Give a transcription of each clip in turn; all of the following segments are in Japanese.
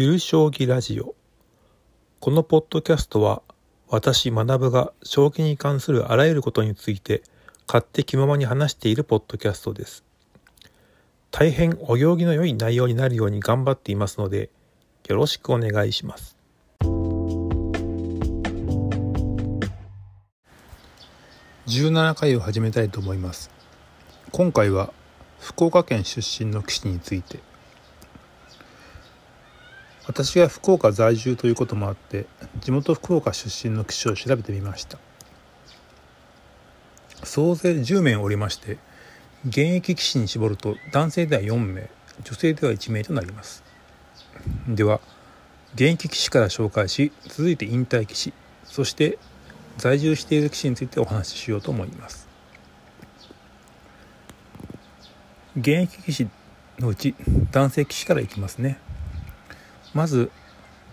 ゆる将棋ラジオ。このポッドキャストは私学が将棋に関するあらゆることについて勝手気ままに話しているポッドキャストです。大変お行儀の良い内容になるように頑張っていますのでよろしくお願いします。17回を始めたいと思います。今回は福岡県出身の棋士について。私が福岡在住ということもあって地元福岡出身の棋士を調べてみました。総勢10名おりまして現役棋士に絞ると男性では4名女性では1名となります。では現役棋士から紹介し続いて引退棋士そして在住している棋士についてお話ししようと思います。現役棋士のうち男性棋士からいきますね。まず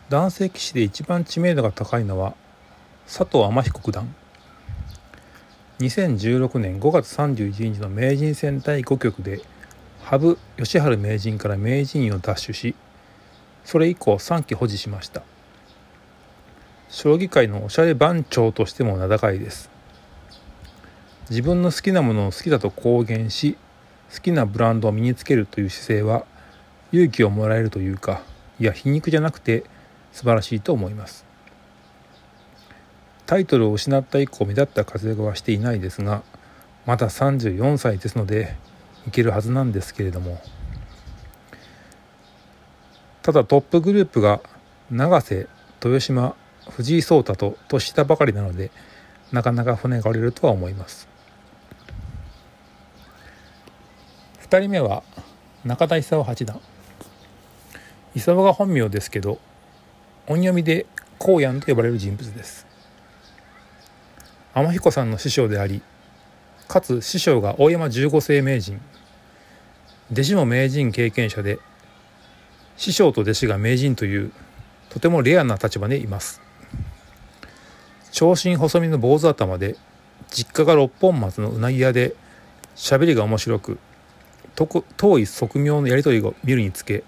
男性棋士で一番知名度が高いのは佐藤天彦九段。2016年5月31日の名人戦第5局で羽生善治名人から名人位を奪取しそれ以降3期保持しました。将棋界のおしゃれ番長としても名高いです。自分の好きなものを好きだと公言し好きなブランドを身につけるという姿勢は勇気をもらえるというかいや皮肉じゃなくて素晴らしいと思います。タイトルを失った以降目立った活躍はしていないですがまだ34歳ですのでいけるはずなんですけれども。ただトップグループが永瀬豊島藤井聡太ととしたばかりなのでなかなか骨が折れるとは思います。2人目は中田勲八段。勲が本名ですけど音読みで高野と呼ばれる人物です。天彦さんの師匠でありかつ師匠が大山十五世名人。弟子も名人経験者で師匠と弟子が名人というとてもレアな立場でいます。長身細身の坊主頭で実家が六本松のうなぎ屋で喋りが面白く遠い側面のやり取りを見るにつけ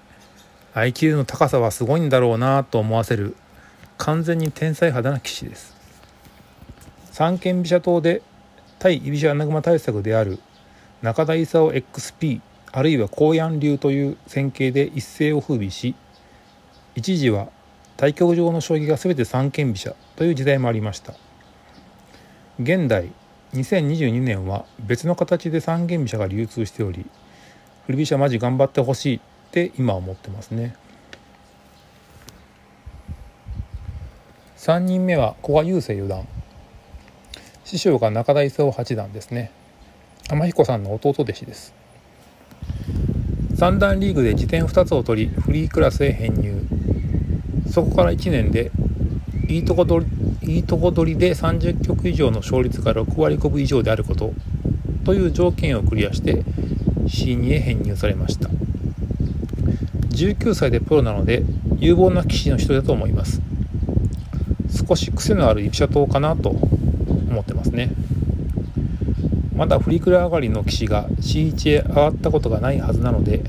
IQ の高さはすごいんだろうなと思わせる完全に天才肌な棋士です。三間飛車党で対居飛車穴熊対策である中田勲 XP あるいは高安流という戦型で一世を風靡し一時は対局上の将棋が全て三間飛車という時代もありました。現代2022年は別の形で三間飛車が流通しており振り飛車マジ頑張ってほしいって今は思ってますね。3人目は古賀雄星四段。師匠が中田勲八段ですね。天彦さんの弟弟子です。三段リーグで辞典2つを取りフリークラスへ編入。そこから1年でいいとこ取りいいとこ取りで30局以上の勝率が6割5分以上であることという条件をクリアして C2 へ編入されました。19歳でプロなので有望な棋士の一人だと思います。少し癖のある居飛車党かなと思ってますね。まだフリクラ上がりの棋士が C1 へ上がったことがないはずなので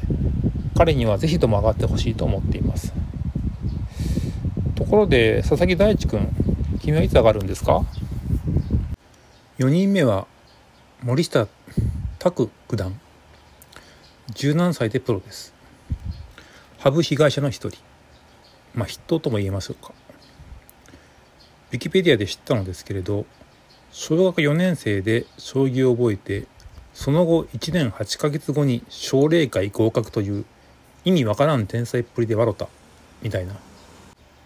彼には是非とも上がってほしいと思っています。ところで佐々木大地君君はいつ上がるんですか？4人目は森下拓九段。17歳でプロです。羽生被害者の一人。まあ筆頭とも言えますか。ウィキペディアで知ったのですけれど小学4年生で将棋を覚えてその後1年8ヶ月後に奨励会合格という意味わからん天才っぷりで笑ったみたいな。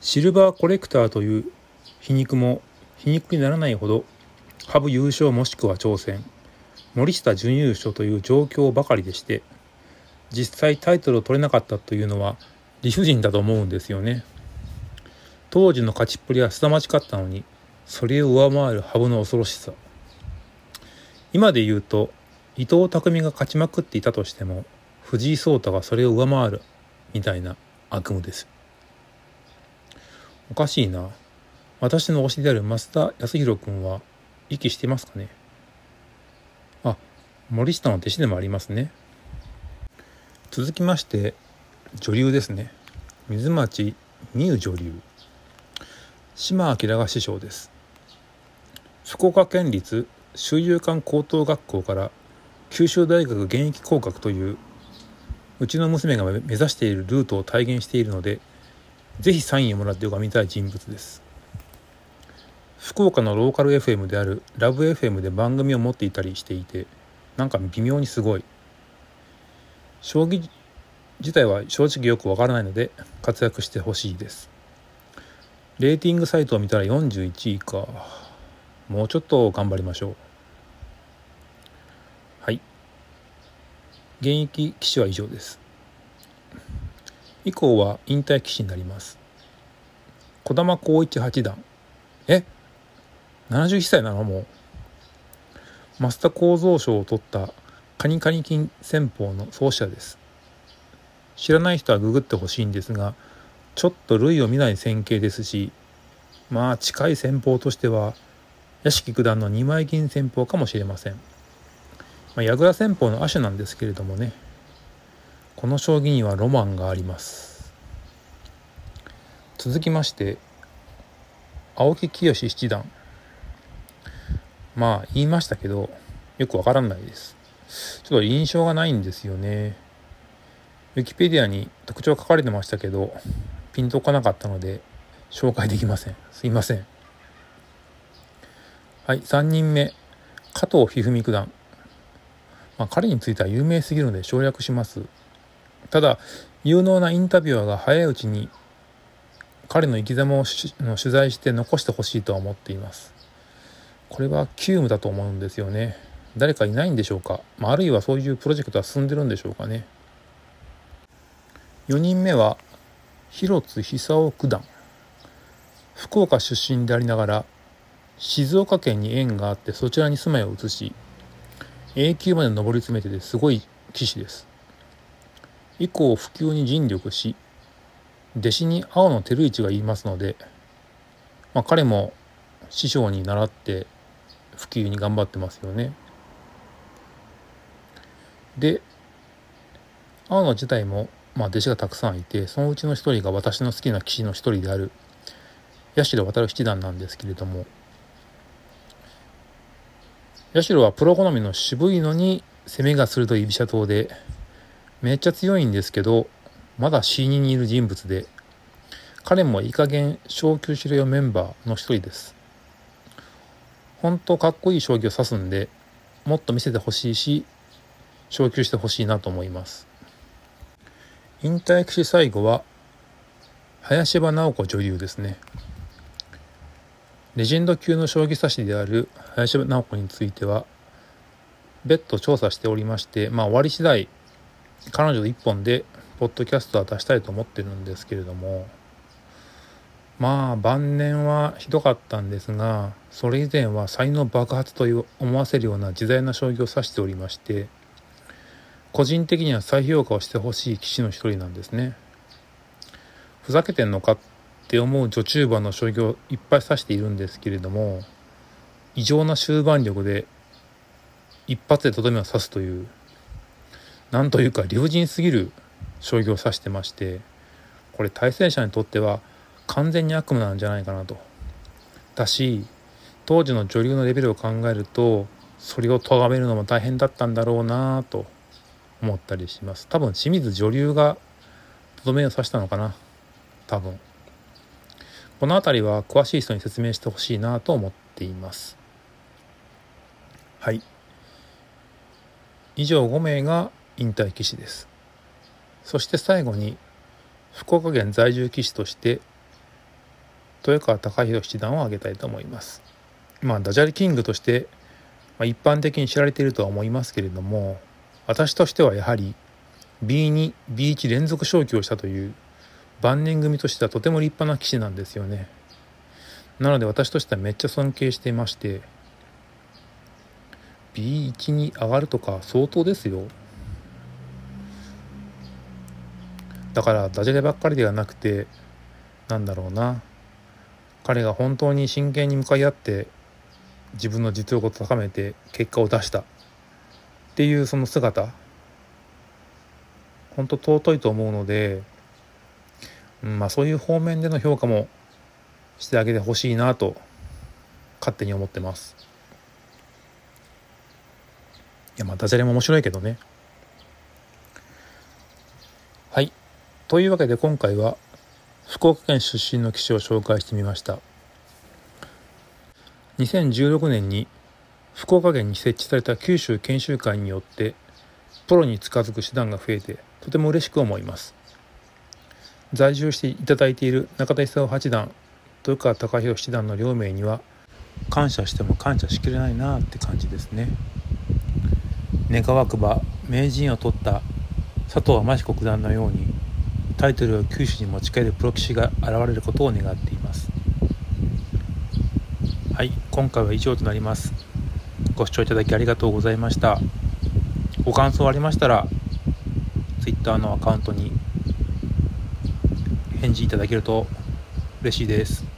シルバーコレクターという皮肉も皮肉にならないほど羽生優勝もしくは挑戦。森下準優勝という状況ばかりでして実際タイトルを取れなかったというのは理不尽だと思うんですよね。当時の勝ちっぷりは凄まじかったのにそれを上回る羽生の恐ろしさ。今で言うと伊藤匠が勝ちまくっていたとしても藤井聡太がそれを上回るみたいな悪夢です。おかしいな。私の推しである増田康弘君は息してますかね。あ森下の弟子でもありますね。続きまして女流ですね。水町美優女流。島明が師匠です。福岡県立修友館高等学校から九州大学現役合格といううちの娘が目指しているルートを体現しているのでぜひサインをもらって拝みたい人物です。福岡のローカル FM であるラブ FM で番組を持っていたりしていてなんか微妙にすごい。将棋自体は正直よくわからないので活躍してほしいです。レーティングサイトを見たら41位か。もうちょっと頑張りましょう。はい。現役棋士は以上です。以降は引退棋士になります。児玉光一八段。え？71歳なの？もう。増田幸三賞を取ったカニカニ金戦法の創始者です。知らない人はググってほしいんですがちょっと類を見ない戦型ですしまあ近い戦法としては屋敷九段の二枚銀戦法かもしれません、ま、矢倉戦法の亜種なんですけれどもねこの将棋にはロマンがあります。続きまして青木清七段。まあ言いましたけどよくわからないです。ちょっと印象がないんですよね。ウィキペディアに特徴書かれてましたけどピンとこなかったので紹介できません。すいません。はい3人目。加藤一二三九段、まあ、彼については有名すぎるので省略します。ただ有能なインタビュアーが早いうちに彼の生き様を取材して残してほしいとは思っています。これは急務だと思うんですよね。誰かいないんでしょうか、まあ、あるいはそういうプロジェクトは進んでるんでしょうかね。4人目は広津久夫九段。福岡出身でありながら静岡県に縁があってそちらに住まいを移し A 級まで上り詰めててすごい棋士です。以降普及に尽力し弟子に青野照一が言いますので、まあ、彼も師匠に習って普及に頑張ってますよね。で青野自体もまあ、弟子がたくさんいてそのうちの一人が私の好きな棋士の一人である八代渡七段なんですけれども八代はプロ好みの渋いのに攻めが鋭い居飛車党でめっちゃ強いんですけどまだ C2 にいる人物で彼もいい加減昇級しろよメンバーの一人です。本当かっこいい将棋を指すんでもっと見せてほしいし昇級してほしいなと思います。引退棋士最後は林場直子女流ですね。レジェンド級の将棋指しである林場直子については別途調査しておりましてまあ終わり次第彼女一本でポッドキャストは出したいと思ってるんですけれどもまあ晩年はひどかったんですがそれ以前は才能爆発という思わせるような自在な将棋を指しておりまして個人的には再評価をしてほしい棋士の一人なんですね。ふざけてんのかって思う序中盤の将棋をいっぱい指しているんですけれども異常な終盤力で一発でとどめを刺すというなんというか良人すぎる将棋を指してましてこれ対戦者にとっては完全に悪夢なんじゃないかなと。だし当時の女流のレベルを考えるとそれを咎めるのも大変だったんだろうなと思ったりします。多分清水女流がとどめを刺したのかな。多分。この辺りは詳しい人に説明してほしいなと思っています。はい。以上5名が引退棋士です。そして最後に福岡県在住棋士として豊川隆弘七段を挙げたいと思います。まあダジャレキングとして、まあ、一般的に知られているとは思いますけれども私としてはやはり B2、B1 連続昇級をしたという晩年組としてはとても立派な棋士なんですよね。なので私としてはめっちゃ尊敬していまして B1 に上がるとか相当ですよ。だからダジャレばっかりではなくてなんだろうな彼が本当に真剣に向かい合って自分の実力を高めて結果を出したっていうその姿。本当尊いと思うのでうんまあ、そういう方面での評価もしてあげてほしいなと勝手に思ってます。いやまあダジャレも面白いけどね。はい。というわけで今回は福岡県出身の棋士を紹介してみました。2016年に福岡県に設置された九州研修会によってプロに近づく手段が増えてとても嬉しく思います。在住していただいている中田勲八段豊川隆弘七段の両名には感謝しても感謝しきれないなって感じですね。願わくば名人を取った佐藤天彦九段のようにタイトルを九州に持ち帰るプロ棋士が現れることを願っています。はい今回は以上となります。ご視聴いただきありがとうございました。ご感想ありましたら Twitter のアカウントに返事いただけると嬉しいです。